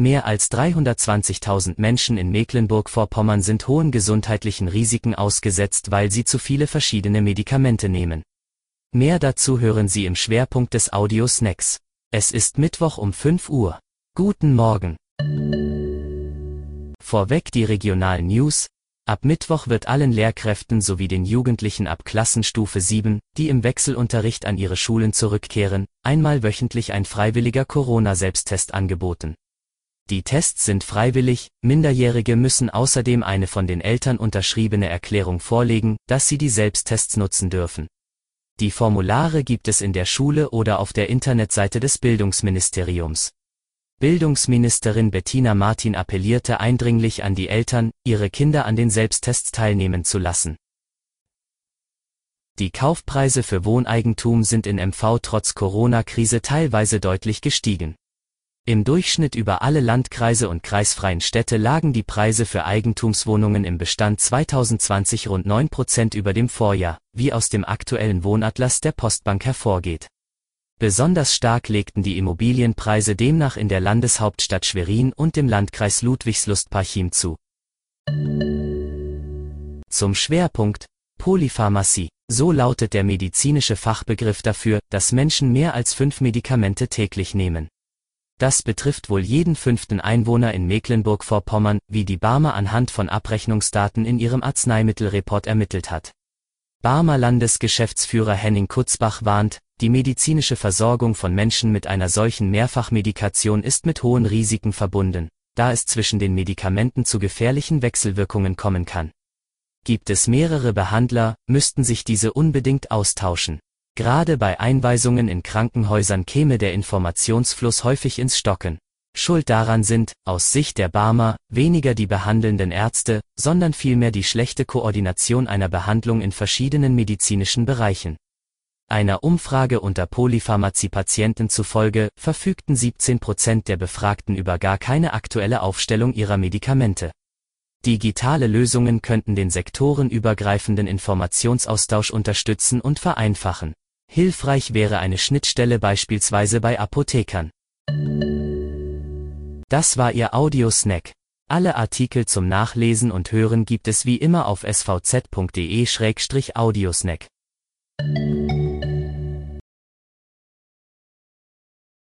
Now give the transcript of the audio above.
Mehr als 320.000 Menschen in Mecklenburg-Vorpommern sind hohen gesundheitlichen Risiken ausgesetzt, weil sie zu viele verschiedene Medikamente nehmen. Mehr dazu hören Sie im Schwerpunkt des Audio-Snacks. Es ist Mittwoch um 5 Uhr. Guten Morgen. Vorweg die regionalen News. Ab Mittwoch wird allen Lehrkräften sowie den Jugendlichen ab Klassenstufe 7, die im Wechselunterricht an ihre Schulen zurückkehren, einmal wöchentlich ein freiwilliger Corona-Selbsttest angeboten. Die Tests sind freiwillig, Minderjährige müssen außerdem eine von den Eltern unterschriebene Erklärung vorlegen, dass sie die Selbsttests nutzen dürfen. Die Formulare gibt es in der Schule oder auf der Internetseite des Bildungsministeriums. Bildungsministerin Bettina Martin appellierte eindringlich an die Eltern, ihre Kinder an den Selbsttests teilnehmen zu lassen. Die Kaufpreise für Wohneigentum sind in MV trotz Corona-Krise teilweise deutlich gestiegen. Im Durchschnitt über alle Landkreise und kreisfreien Städte lagen die Preise für Eigentumswohnungen im Bestand 2020 rund 9 Prozent über dem Vorjahr, wie aus dem aktuellen Wohnatlas der Postbank hervorgeht. Besonders stark legten die Immobilienpreise demnach in der Landeshauptstadt Schwerin und dem Landkreis Ludwigslust-Parchim zu. Zum Schwerpunkt Polypharmacie. So lautet der medizinische Fachbegriff dafür, dass Menschen mehr als fünf Medikamente täglich nehmen. Das betrifft wohl jeden fünften Einwohner in Mecklenburg-Vorpommern, wie die Barmer anhand von Abrechnungsdaten in ihrem Arzneimittelreport ermittelt hat. Barmer Landesgeschäftsführer Henning Kutzbach warnt, die medizinische Versorgung von Menschen mit einer solchen Mehrfachmedikation ist mit hohen Risiken verbunden, da es zwischen den Medikamenten zu gefährlichen Wechselwirkungen kommen kann. Gibt es mehrere Behandler, müssten sich diese unbedingt austauschen. Gerade bei Einweisungen in Krankenhäusern käme der Informationsfluss häufig ins Stocken. Schuld daran sind, aus Sicht der Barmer, weniger die behandelnden Ärzte, sondern vielmehr die schlechte Koordination einer Behandlung in verschiedenen medizinischen Bereichen. Einer Umfrage unter Polypharmazie-Patienten zufolge verfügten 17 Prozent der Befragten über gar keine aktuelle Aufstellung ihrer Medikamente. Digitale Lösungen könnten den sektorenübergreifenden Informationsaustausch unterstützen und vereinfachen. Hilfreich wäre eine Schnittstelle beispielsweise bei Apothekern. Das war Ihr Audiosnack. Alle Artikel zum Nachlesen und Hören gibt es wie immer auf svz.de-audiosnack.